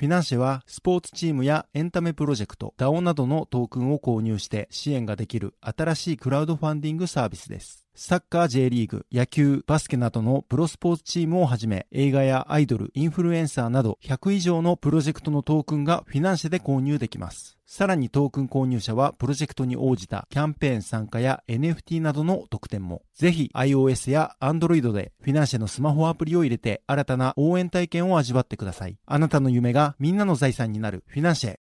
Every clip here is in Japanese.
フィナンシェはスポーツチームやエンタメプロジェクト、DAO などのトークンを購入して支援ができる新しいクラウドファンディングサービスです。サッカー J リーグ、野球、バスケなどのプロスポーツチームをはじめ映画やアイドル、インフルエンサーなど100以上のプロジェクトのトークンがフィナンシェで購入できます。さらにトークン購入者はプロジェクトに応じたキャンペーン参加や NFT などの特典も。ぜひ iOS や Android でフィナンシェのスマホアプリを入れて新たな応援体験を味わってください。あなたの夢がみんなの財産になるフィナンシェ。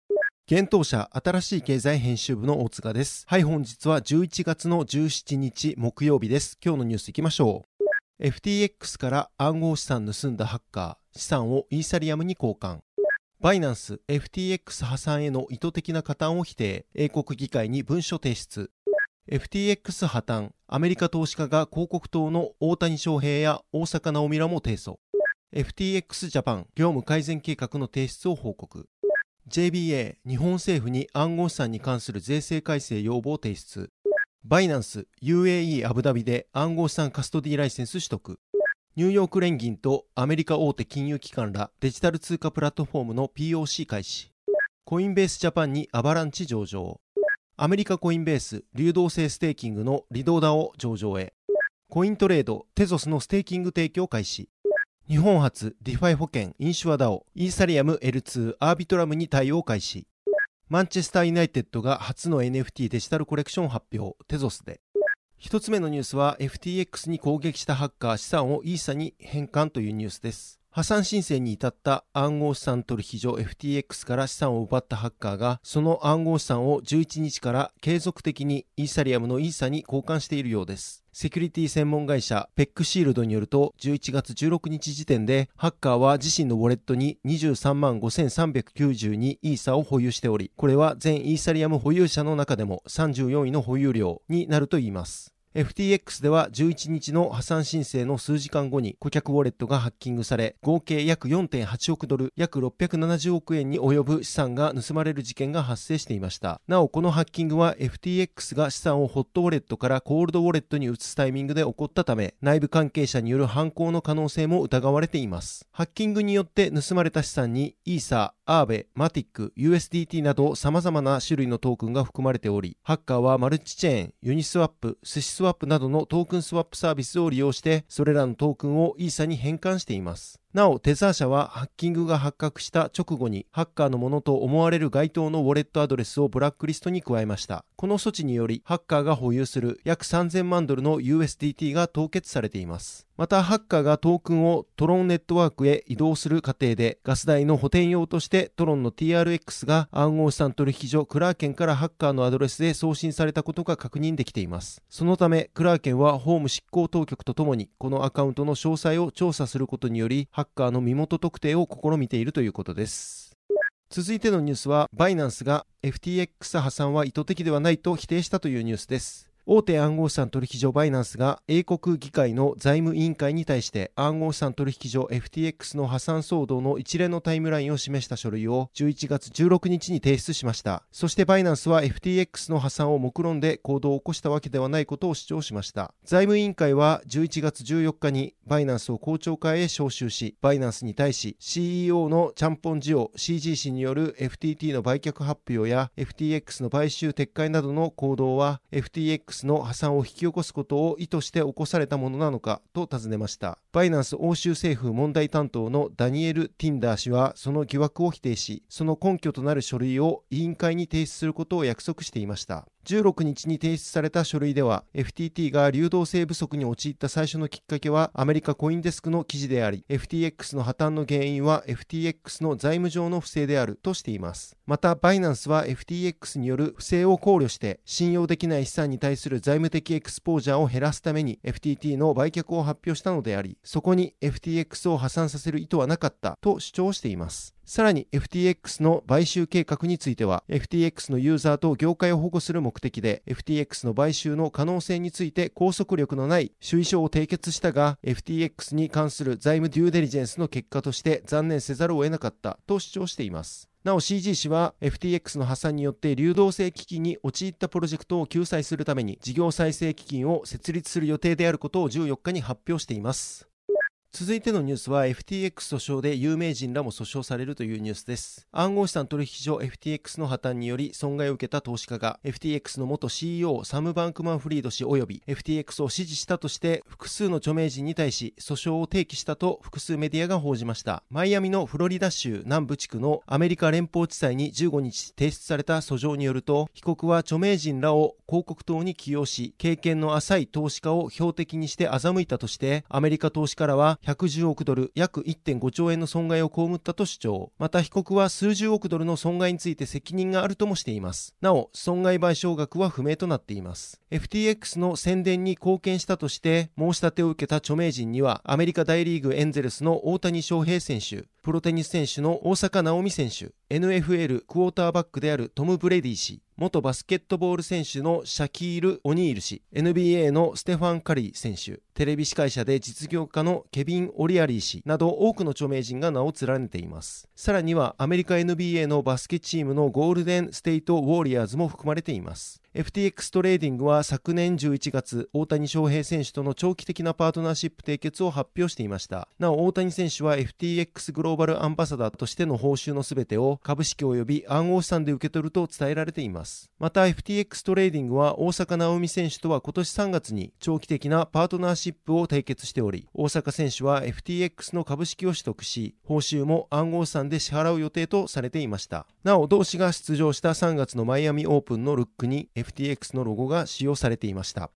現当社新しい経済編集部の大塚です。はい、本日は11月の17日木曜日です。今日のニュースいきましょう。FTX から暗号資産盗んだハッカー、資産をイーサリアムに交換。バイナンス FTX 破産への意図的な加担を否定、英国議会に文書提出。FTX 破綻、アメリカ投資家が広告塔の大谷翔平や大坂なおみらも提訴。FTX ジャパン業務改善計画の提出を報告。JBA 日本政府に暗号資産に関する税制改正要望提出。バイナンス UAE アブダビで暗号資産カストディライセンス取得。ニューヨーク連銀とアメリカ大手金融機関らデジタル通貨プラットフォームの POC 開始。コインベースジャパンにアバランチ上場。アメリカコインベース流動性ステーキングのリドーダを上場へ。コイントレードテゾスのステーキング提供開始。日本初 DeFi 保険 InsureDAO イーサリアム L2 Arbitrum に対応開始。マンチェスターユナイテッドが初の NFT デジタルコレクション発表テゾスで。一つ目のニュースは FTX に攻撃したハッカー資産をイーサに変換というニュースです。破産申請に至った暗号資産取引所 FTX から資産を奪ったハッカーがその暗号資産を11日から継続的にイーサリアムのイーサに交換しているようです。セキュリティ専門会社ペックシールドによると11月16日時点でハッカーは自身のウォレットに23万5392イーサを保有しておりこれは全イーサリアム保有者の中でも34位の保有量になるといいます。FTX では11日の破産申請の数時間後に顧客ウォレットがハッキングされ合計約4.8億ドル約670億円に及ぶ資産が盗まれる事件が発生していました。なおこのハッキングは FTX が資産をホットウォレットからコールドウォレットに移すタイミングで起こったため内部関係者による犯行の可能性も疑われています。ハッキングによって盗まれた資産にイーサーアーベ、マティック、USDT など様々な種類のトークンが含まれており、ハッカーはマルチチェーン、ユニスワップ、寿司スワップなどのトークンスワップサービスを利用して、それらのトークンをイーサに変換しています。なお、テザー社はハッキングが発覚した直後に、ハッカーのものと思われる該当のウォレットアドレスをブラックリストに加えました。この措置により、ハッカーが保有する約3000万ドルの USDT が凍結されています。また、ハッカーがトークンをトロンネットワークへ移動する過程で、ガス代の補填用としてトロンの TRX が暗号資産取引所クラーケンからハッカーのアドレスで送信されたことが確認できています。そのため、クラーケンは法務執行当局とともに、このアカウントの詳細を調査することにより、ハッカーの身元特定を試みているということです。続いてのニュースは、バイナンスが FTX 破産は意図的ではないと否定したというニュースです。大手暗号資産取引所バイナンスが英国議会の財務委員会に対して暗号資産取引所 FTX の破産騒動の一連のタイムラインを示した書類を11月16日に提出しました。そしてバイナンスは FTX の破産を目論んで行動を起こしたわけではないことを主張しました。財務委員会は11月14日にバイナンスを公聴会へ招集し、バイナンスに対し CEO のチャンポンジオ CG 氏による FTT の売却発表や FTX の買収撤回などの行動は FTX の破産を引き起こすことを意図して起こされたものなのかと尋ねました。バイナンス欧州政府問題担当のダニエル・ティンダー氏はその疑惑を否定し、その根拠となる書類を委員会に提出することを約束していました。16日に提出された書類では FTT が流動性不足に陥った最初のきっかけはアメリカコインデスクの記事であり FTX の破綻の原因は FTX の財務上の不正であるとしています。またバイナンスは FTX による不正を考慮して信用できない資産に対する財務的エクスポージャーを減らすために FTT の売却を発表したのでありそこに FTX を破産させる意図はなかったと主張しています。さらに FTX の買収計画については FTX のユーザーと業界を保護する目的で FTX の買収の可能性について拘束力のない主意書を締結したが FTX に関する財務デューデリジェンスの結果として残念せざるを得なかったと主張しています。なお CG 氏は FTX の破産によって流動性危機に陥ったプロジェクトを救済するために事業再生基金を設立する予定であることを14日に発表しています。続いてのニュースは FTX 訴訟で有名人らも訴訟されるというニュースです。暗号資産取引所 FTX の破綻により損害を受けた投資家が FTX の元 CEO サム・バンクマンフリード氏及び FTX を支持したとして複数の著名人に対し訴訟を提起したと複数メディアが報じました。マイアミのフロリダ州南部地区のアメリカ連邦地裁に15日提出された訴状によると被告は著名人らを広告塔に起用し経験の浅い投資家を標的にして欺いたとしてアメリカ投資家らは110億ドル約1.5兆円の損害を被ったと主張。また被告は数十億ドルの損害について責任があるともしています。なお損害賠償額は不明となっています。FTX の宣伝に貢献したとして申し立てを受けた著名人にはアメリカ大リーグエンゼルスの大谷翔平選手プロテニス選手の大坂なおみ選手 NFL クォーターバックであるトム・ブレディ氏元バスケットボール選手のシャキール・オニール氏 NBA のステファン・カリー選手。テレビ司会者で実業家のケビン・オリアリー氏など多くの著名人が名を連ねていますさらにはアメリカ NBA のバスケチームのゴールデン・ステイト・ウォーリアーズも含まれています FTX トレーディングは昨年11月、大谷翔平選手との長期的なパートナーシップ締結を発表していました。なお、大谷選手は FTX グローバルアンバサダーとしての報酬のすべてを株式及び暗号資産で受け取ると伝えられています。また、FTX トレーディングは大坂なおみ選手とは今年3月に長期的なパートナーシップを締結しており、大坂選手は FTX の株式を取得し、報酬も暗号資産で支払う予定とされていました。なお、同氏が出場した3月のマイアミオープンのルックに FTX のロゴが使用されていました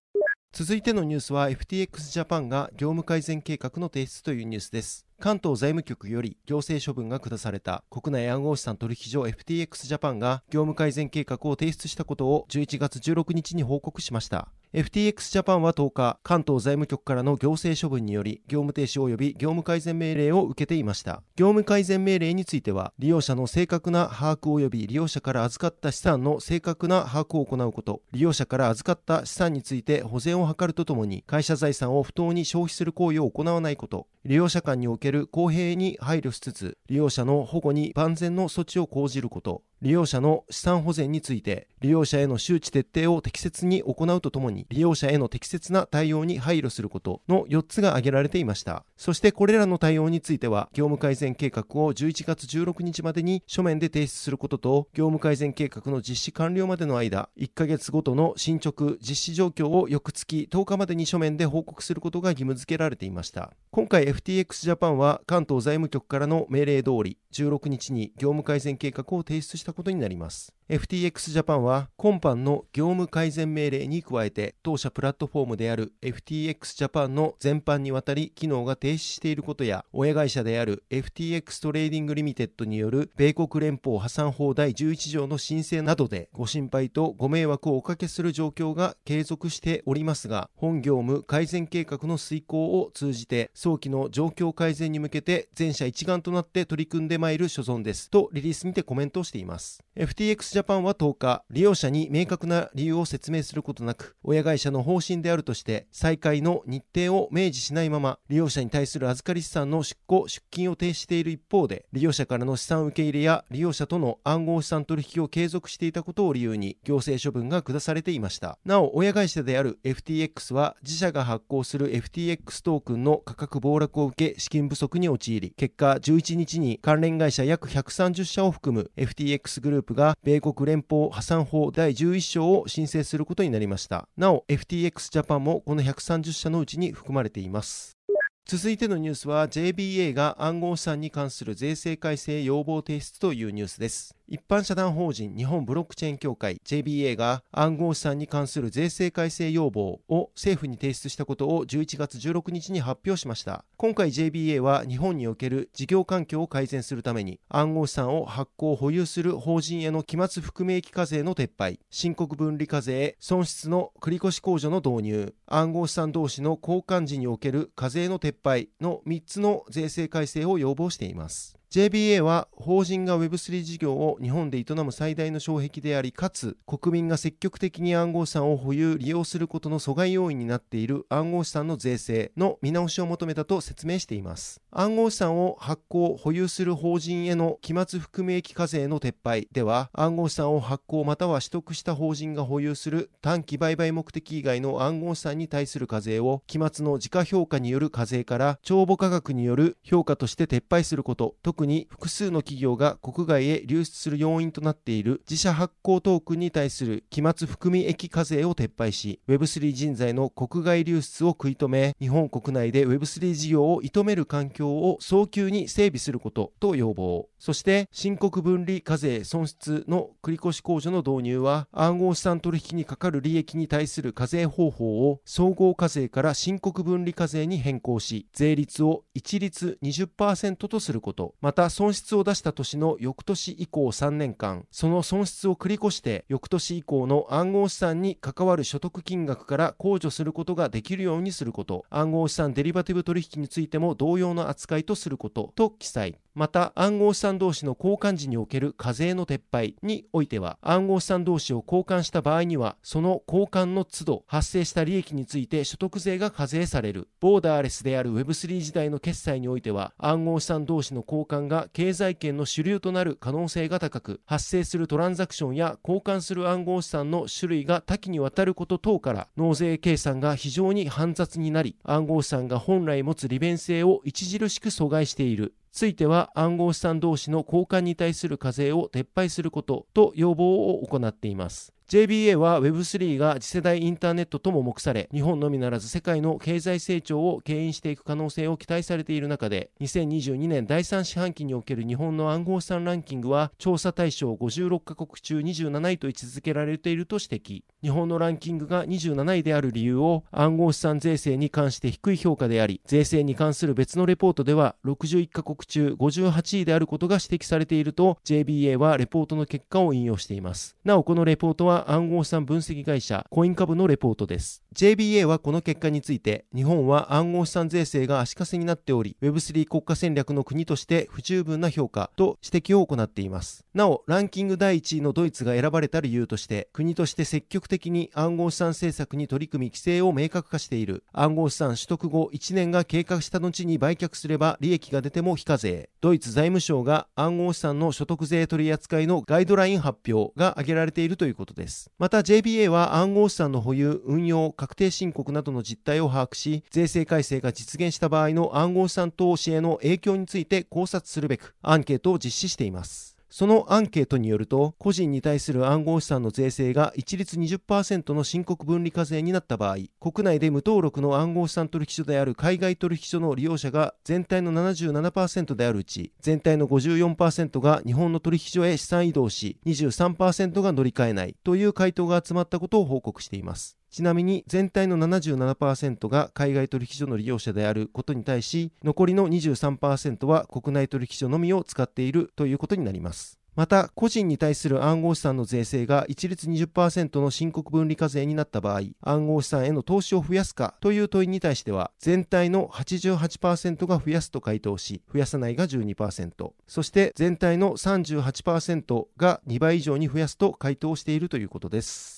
続いてのニュースは FTX ジャパンが業務改善計画の提出というニュースです関東財務局より行政処分が下された国内暗号資産取引所 FTX ジャパンが業務改善計画を提出したことを11月16日に報告しました FTX ジャパンは10日、関東財務局からの行政処分により、業務停止及び業務改善命令を受けていました。業務改善命令については、利用者の正確な把握及び利用者から預かった資産の正確な把握を行うこと、利用者から預かった資産について保全を図るとともに、会社財産を不当に消費する行為を行わないこと、利用者間における公平に配慮しつつ、利用者の保護に万全の措置を講じること、利用者の資産保全について、利用者への周知徹底を適切に行うとともに、利用者への適切な対応に配慮することの4つが挙げられていました。そしてこれらの対応については、業務改善計画を11月16日までに書面で提出することと、業務改善計画の実施完了までの間、1ヶ月ごとの進捗、実施状況を翌月10日までに書面で報告することが義務付けられていました。今回 FTX ジャパンは関東財務局からの命令通り、16日に業務改善計画を提出したことになります。FTX ジャパンは今般の業務改善命令に加えて当社プラットフォームである FTX ジャパンの全般にわたり機能が停止していることや親会社である FTX トレーディングリミテッドによる米国連邦破産法第11条の申請などでご心配とご迷惑をおかけする状況が継続しておりますが本業務改善計画の遂行を通じて早期の状況改善に向けて全社一丸となって取り組んでまいる所存ですとリリースにてコメントをしています FTX ジャパンは10日、利用者に明確な理由を説明することなく、親会社の方針であるとして、再開の日程を明示しないまま、利用者に対する預かり資産の出庫、出金を停止している一方で、利用者からの資産受け入れや利用者との暗号資産取引を継続していたことを理由に、行政処分が下されていました。なお、親会社である FTX は、自社が発行する FTX トークンの価格暴落を受け、資金不足に陥り、結果11日に関連会社約130社を含む FTX グループが米国連邦破産法第11章を申請することになりました。なお、FTX ジャパンもこの130社のうちに含まれています。続いてのニュースは JBA が暗号資産に関する税制改正要望提出というニュースです。一般社団法人日本ブロックチェーン協会 JBA が暗号資産に関する税制改正要望を政府に提出したことを11月16日に発表しました。今回 JBA は日本における事業環境を改善するために暗号資産を発行保有する法人への期末含み益課税の撤廃申告分離課税損失の繰越控除の導入暗号資産同士の交換時における課税の撤廃の3つの税制改正を要望しています。JBA は法人が Web3 事業を日本で営む最大の障壁でありかつ国民が積極的に暗号資産を保有利用することの阻害要因になっている暗号資産の税制の見直しを求めたと説明しています。暗号資産を発行保有する法人への期末含み益課税の撤廃では暗号資産を発行または取得した法人が保有する短期売買目的以外の暗号資産に対する課税を期末の時価評価による課税から帳簿価格による評価として撤廃すること特に特に複数の企業が国外へ流出する要因となっている自社発行トークンに対する期末含み益課税を撤廃し Web3 人材の国外流出を食い止め日本国内で Web3 事業を射止める環境を早急に整備することと要望。そして申告分離課税損失の繰越控除の導入は暗号資産取引にかかる利益に対する課税方法を総合課税から申告分離課税に変更し税率を一律20%とすること。また損失を出した年の翌年以降3年間その損失を繰り越して翌年以降の暗号資産に関わる所得金額から控除することができるようにすること。暗号資産デリバティブ取引についても同様の扱いとすることと記載。また暗号資産同士の交換時における課税の撤廃においては暗号資産同士を交換した場合にはその交換の都度発生した利益について所得税が課税される。ボーダーレスである Web3 時代の決済においては暗号資産同士の交換が経済圏の主流となる可能性が高く発生するトランザクションや交換する暗号資産の種類が多岐にわたること等から納税計算が非常に煩雑になり暗号資産が本来持つ利便性を著しく阻害しているついては暗号資産同士の交換に対する課税を撤廃することと要望を行っています。JBA は Web3 が次世代インターネットとも目され、日本のみならず世界の経済成長を牽引していく可能性を期待されている中で、2022年第3四半期における日本の暗号資産ランキングは、調査対象56カ国中27位と位置づけられていると指摘。日本のランキングが27位である理由を、暗号資産税制に関して低い評価であり、税制に関する別のレポートでは、61カ国中58位であることが指摘されていると、JBA はレポートの結果を引用しています。なお、このレポートは暗号資産分析会社コイン株のレポートです。JBA はこの結果について日本は暗号資産税制が足かせになっており Web3 国家戦略の国として不十分な評価と指摘を行っています。なおランキング第1位のドイツが選ばれた理由として国として積極的に暗号資産政策に取り組み規制を明確化している。暗号資産取得後1年が経過した後に売却すれば利益が出ても非課税。ドイツ財務省が暗号資産の所得税取扱いのガイドライン発表が挙げられているということです。また JBA は暗号資産の保有、運用、確定申告などの実態を把握し、税制改正が実現した場合の暗号資産投資への影響について考察するべくアンケートを実施しています。そのアンケートによると、個人に対する暗号資産の税制が一律20%の申告分離課税になった場合、国内で無登録の暗号資産取引所である海外取引所の利用者が全体の77%であるうち、全体の54%が日本の取引所へ資産移動し、23%が乗り換えないという回答が集まったことを報告しています。ちなみに全体の77%が海外取引所の利用者であることに対し、残りの23%は国内取引所のみを使っているということになります。また、個人に対する暗号資産の税制が一律20%の申告分離課税になった場合、暗号資産への投資を増やすかという問いに対しては、全体の88%が増やすと回答し、増やさないが12%、そして全体の38%が2倍以上に増やすと回答しているということです。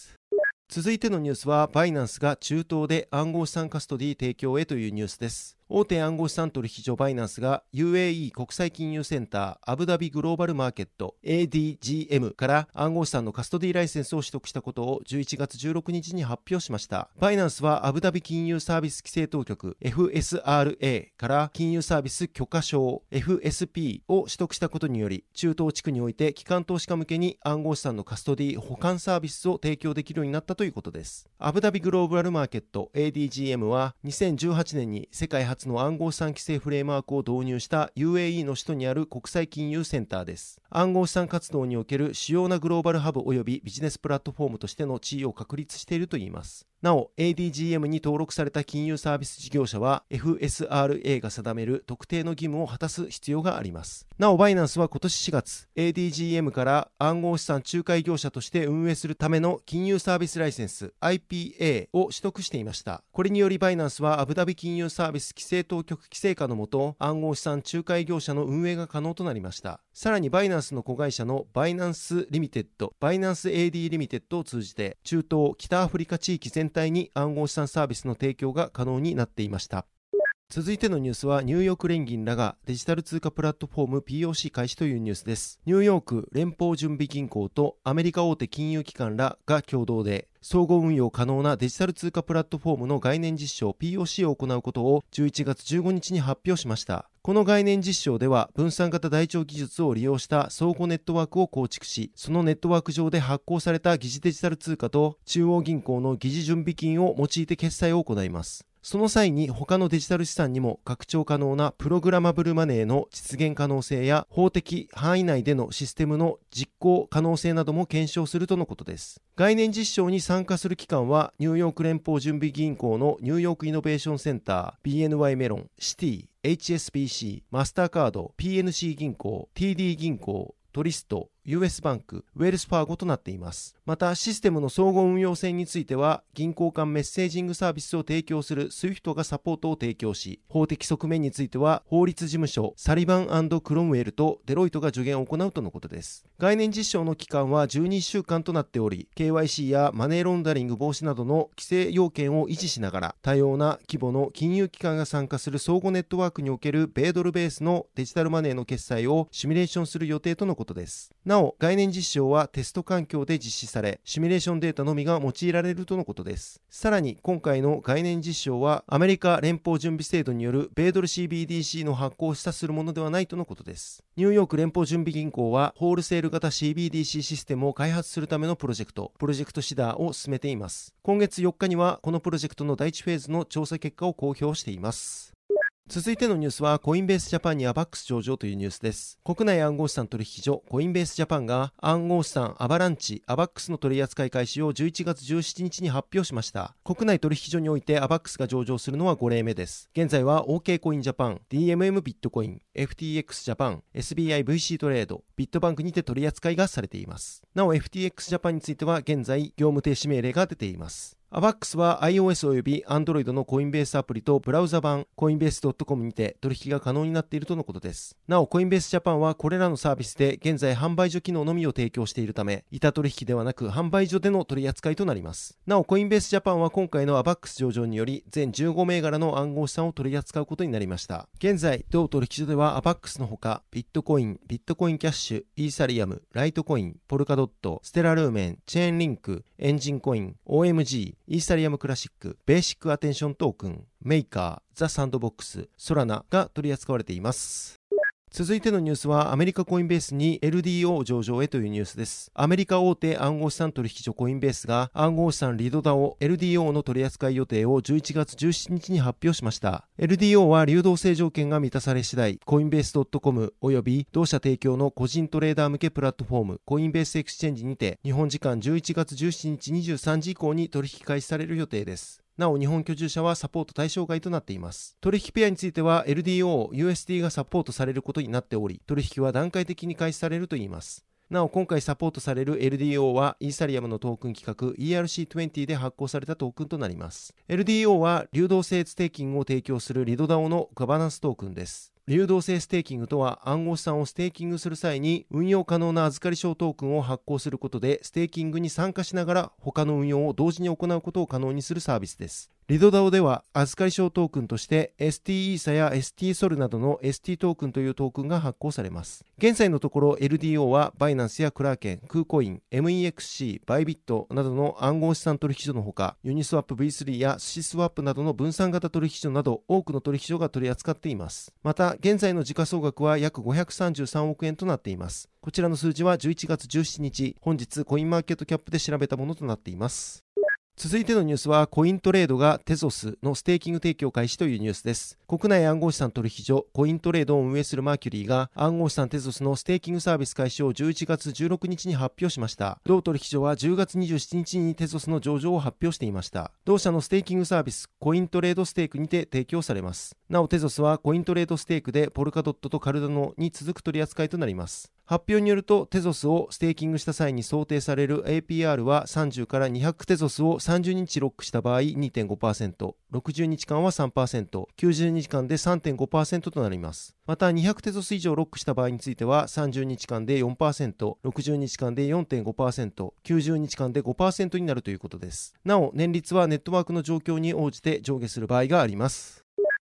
続いてのニュースは、バイナンスが中東で暗号資産カストディ提供へというニュースです。大手暗号資産取引所バイナンスが UAE 国際金融センターアブダビグローバルマーケット ADGM から暗号資産のカストディライセンスを取得したことを11月16日に発表しました。バイナンスはアブダビ金融サービス規制当局 FSRA から金融サービス許可証 FSP を取得したことにより中東地区において機関投資家向けに暗号資産のカストディ保管サービスを提供できるようになったということです。アブダビグローバルマーケット ADGM は2018年に世界初の暗号資産規制フレームワークを導入した UAE の首都にある国際金融センターです。暗号資産活動における主要なグローバルハブ及びビジネスプラットフォームとしての地位を確立しているといいます。なお ADGM に登録された金融サービス事業者は FSRA が定める特定の義務を果たす必要があります。なおバイナンスは今年4月 ADGM から暗号資産仲介業者として運営するための金融サービスライセンス IPA を取得していました。これによりバイナンスはアブダビ金融サービス規制当局規制下のもと暗号資産仲介業者の運営が可能となりました。さらにバイナンスの子会社のバイナンスリミテッドバイナンス AD リミテッドを通じて中東北アフリカ地域全全体に暗号資産サービスの提供が可能になっていました。続いてのニュースはニューヨーク連銀らがデジタル通貨プラットフォーム POC 開始というニュースです。ニューヨーク連邦準備銀行とアメリカ大手金融機関らが共同で総合運用可能なデジタル通貨プラットフォームの概念実証 POC を行うことを11月15日に発表しました。この概念実証では分散型台帳技術を利用した相互ネットワークを構築しそのネットワーク上で発行された疑似デジタル通貨と中央銀行の疑似準備金を用いて決済を行います。その際に他のデジタル資産にも拡張可能なプログラマブルマネーの実現可能性や法的範囲内でのシステムの実行可能性なども検証するとのことです。概念実証に参加する機関はニューヨーク連邦準備銀行のニューヨークイノベーションセンター BNY メロン、シティ、HSBC、マスターカード、PNC 銀行、TD 銀行、トリスト、US バンク、ウェルスファーゴとなっています。また、システムの相互運用性については、銀行間メッセージングサービスを提供する SWIFT がサポートを提供し、法的側面については、法律事務所サリバンクロムウェルとデロイトが助言を行うとのことです。概念実証の期間は12週間となっており、KYC やマネーロンダリング防止などの規制要件を維持しながら、多様な規模の金融機関が参加する相互ネットワークにおける米ドルベースのデジタルマネーの決済をシミュレーションする予定とのことです。ななお、概念実証はテスト環境で実施され、シミュレーションデータのみが用いられるとのことです。さらに、今回の概念実証は、アメリカ連邦準備制度による米ドル CBDC の発行を示唆するものではないとのことです。ニューヨーク連邦準備銀行は、ホールセール型 CBDC システムを開発するためのプロジェクト、プロジェクトシダーを進めています。今月4日には、このプロジェクトの第1フェーズの調査結果を公表しています。続いてのニュースは、コインベースジャパンにアバックス上場というニュースです。国内暗号資産取引所、コインベースジャパンが暗号資産アバランチ、アバックスの取扱い開始を11月17日に発表しました。国内取引所においてアバックスが上場するのは5例目です。現在は OK コインジャパン、DMM ビットコイン、FTX ジャパン、SBIVC トレード、ビットバンクにて取り扱いがされています。なお FTX ジャパンについては現在業務停止命令が出ています。アバックスは iOS および Android のコインベースアプリとブラウザ版コインベース .com にて取引が可能になっているとのことです。なお、コインベースジャパンはこれらのサービスで現在販売所機能のみを提供しているため、板取引ではなく販売所での取り扱いとなります。なお、コインベースジャパンは今回のアバックス上場により全15銘柄の暗号資産を取り扱うことになりました。現在、同取引所ではアバックスのほか、ビットコイン、ビットコインキャッシュ、イーサリアム、ライトコイン、ポルカドット、ステラルーメン、チェーンリンク、エンジンコイン、OMG、イーサリアムクラシック、ベーシックアテンショントークン、メーカー、ザ・サンドボックス、ソラナが取り扱われています。続いてのニュースはアメリカコインベースに LDO 上場へというニュースです。アメリカ大手暗号資産取引所コインベースが暗号資産リドダオ LDO の取扱い予定を11月17日に発表しました。LDO は流動性条件が満たされ次第、コインベース .com 及び同社提供の個人トレーダー向けプラットフォームコインベースエクスチェンジにて日本時間11月17日23時以降に取引開始される予定です。なお日本居住者はサポート対象外となっています。取引ペアについては LDO、USD がサポートされることになっており、取引は段階的に開始されるといいます。なお、今回サポートされる LDO はイーサリアムのトークン規格 ERC20 で発行されたトークンとなります。LDO は流動性ステーキングを提供するリドダオのガバナンストークンです。流動性ステーキングとは暗号資産をステーキングする際に運用可能な預かり証トークンを発行することでステーキングに参加しながら他の運用を同時に行うことを可能にするサービスです。リドダオでは預かり証トークンとして ST イーサや ST ソルなどの ST トークンというトークンが発行されます。現在のところ LDO はバイナンスやクラーケン、クーコイン、MEXC、バイビットなどの暗号資産取引所のほかユニスワップ V3 やスシスワップなどの分散型取引所など多くの取引所が取り扱っています。また現在の時価総額は約533億円となっています。こちらの数字は11月17日、本日コインマーケットキャップで調べたものとなっています。続いてのニュースは、コイントレードがテゾスのステーキング提供開始というニュースです。国内暗号資産取引所、コイントレードを運営するマーキュリーが、暗号資産テゾスのステーキングサービス開始を11月16日に発表しました。同取引所は10月27日にテゾスの上場を発表していました。同社のステーキングサービス、コイントレードステークにて提供されます。なお、テゾスはコイントレードステークでポルカドットとカルダノに続く取り扱いとなります。発表によると、テゾスをステーキングした際に想定される APR は30から200テゾスを30日ロックした場合2.5%、60日間は3%、90日間で3.5%となります。また、200テゾス以上ロックした場合については30日間で4%、60日間で4.5%、90日間で5%になるということです。なお、年率はネットワークの状況に応じて上下する場合があります。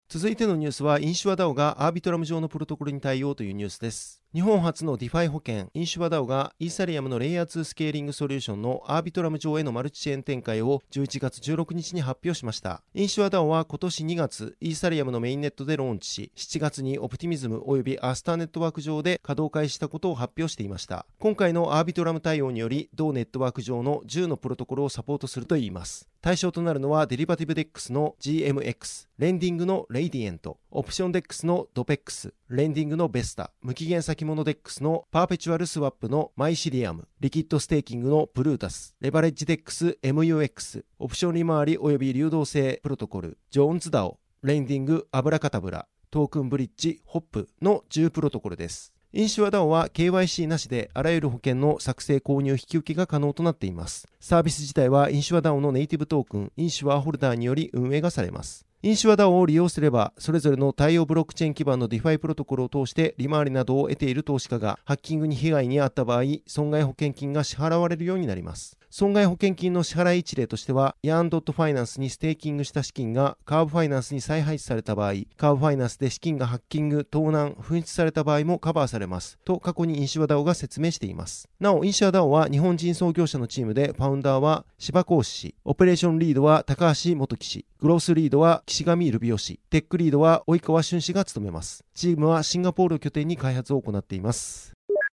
続いてのニュースは、インシュアダオがアービトラム上のプロトコルに対応というニュースです。日本初のディファイ保険、インシュアダオがイーサリアムのレイヤー2スケーリングソリューションのアービトラム上へのマルチチェーン展開を11月16日に発表しました。インシュアダオは今年2月、イーサリアムのメインネットでローンチし、7月にオプティミズム及びアスターネットワーク上で稼働開始したことを発表していました。今回のアービトラム対応により、同ネットワーク上の10のプロトコルをサポートするといいます。対象となるのはデリバティブデックスの GMX、レンディングのレイディエント、オプションデックスのドペックス、レンディングのベスタ、無期限先物デックスのパーペチュアルスワップのマイシリアム、リキッドステーキングのプルータス、レバレッジデックス MUX、オプション利回り及び流動性プロトコル、ジョーンズダオ、レンディングアブラカタブラ、トークンブリッジホップの10プロトコルです。インシュアダオは KYC なしであらゆる保険の作成購入引き受けが可能となっています。サービス自体はインシュアダオのネイティブトークン、インシュアホルダーにより運営がされます。インシュアダオを利用すれば、それぞれの対応ブロックチェーン基盤の DeFi プロトコルを通して利回りなどを得ている投資家がハッキングに被害に遭った場合、損害保険金が支払われるようになります。損害保険金の支払い一例としては、ヤーンドットファイナンスにステーキングした資金がカーブファイナンスに再配置された場合、カーブファイナンスで資金がハッキング、盗難、紛失された場合もカバーされます。と過去にインシュアダオが説明しています。なお、 InsureDAO は日本人創業者のチームで、ファウンダーは芝講師氏、オペレーションリードは高橋元騎士、グロースリードは岸上ルビオ氏、テックリードは及川俊氏が務めます。チームはシンガポールを拠点に開発を行っています。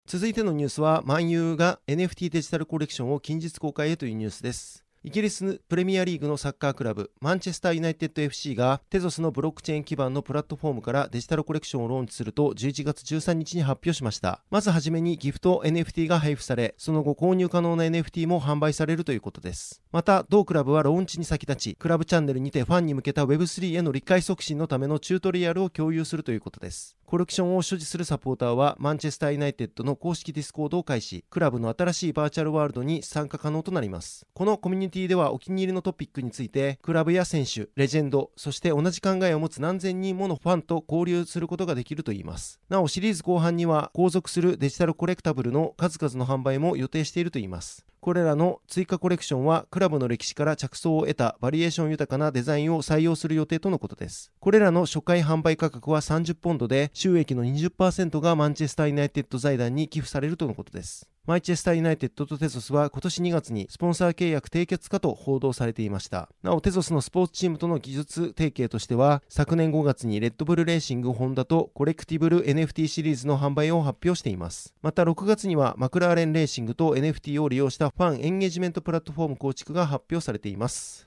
続いてのニュースは、マンUが NFT デジタルコレクションを近日公開へというニュースです。イギリスプレミアリーグのサッカークラブマンチェスターユナイテッド FC がテゾスのブロックチェーン基盤のプラットフォームからデジタルコレクションをローンチすると11月13日に発表しました。まずはじめにギフト NFT が配布されその後購入可能な NFT も販売されるということです。また同クラブはローンチに先立ちクラブチャンネルにてファンに向けた Web3 への理解促進のためのチュートリアルを共有するということです。コレクションを所持するサポーターはマンチェスターユナイテッドの公式ディスコードを介しクラブの新しいバーチャルワールドに参加可能となります。このコミュニティではお気に入りのトピックについてクラブや選手レジェンドそして同じ考えを持つ何千人ものファンと交流することができるといいます。なおシリーズ後半には後続するデジタルコレクタブルの数々の販売も予定しているといいます。これらの追加コレクションはクラブの歴史から着想を得たバリエーション豊かなデザインを採用する予定とのことです。これらの初回販売価格は30ポンドで収益の20%がマンチェスターユナイテッド財団に寄付されるとのことです。マンチェスターユナイテッドとテゾスは今年2月にスポンサー契約締結かと報道されていました。なお、テゾスのスポーツチームとの技術提携としては、昨年5月にレッドブルレーシングホンダとコレクティブル NFT シリーズの販売を発表しています。また6月にはマクラーレンレーシングと NFT を利用したファンエンゲージメントプラットフォーム構築が発表されています。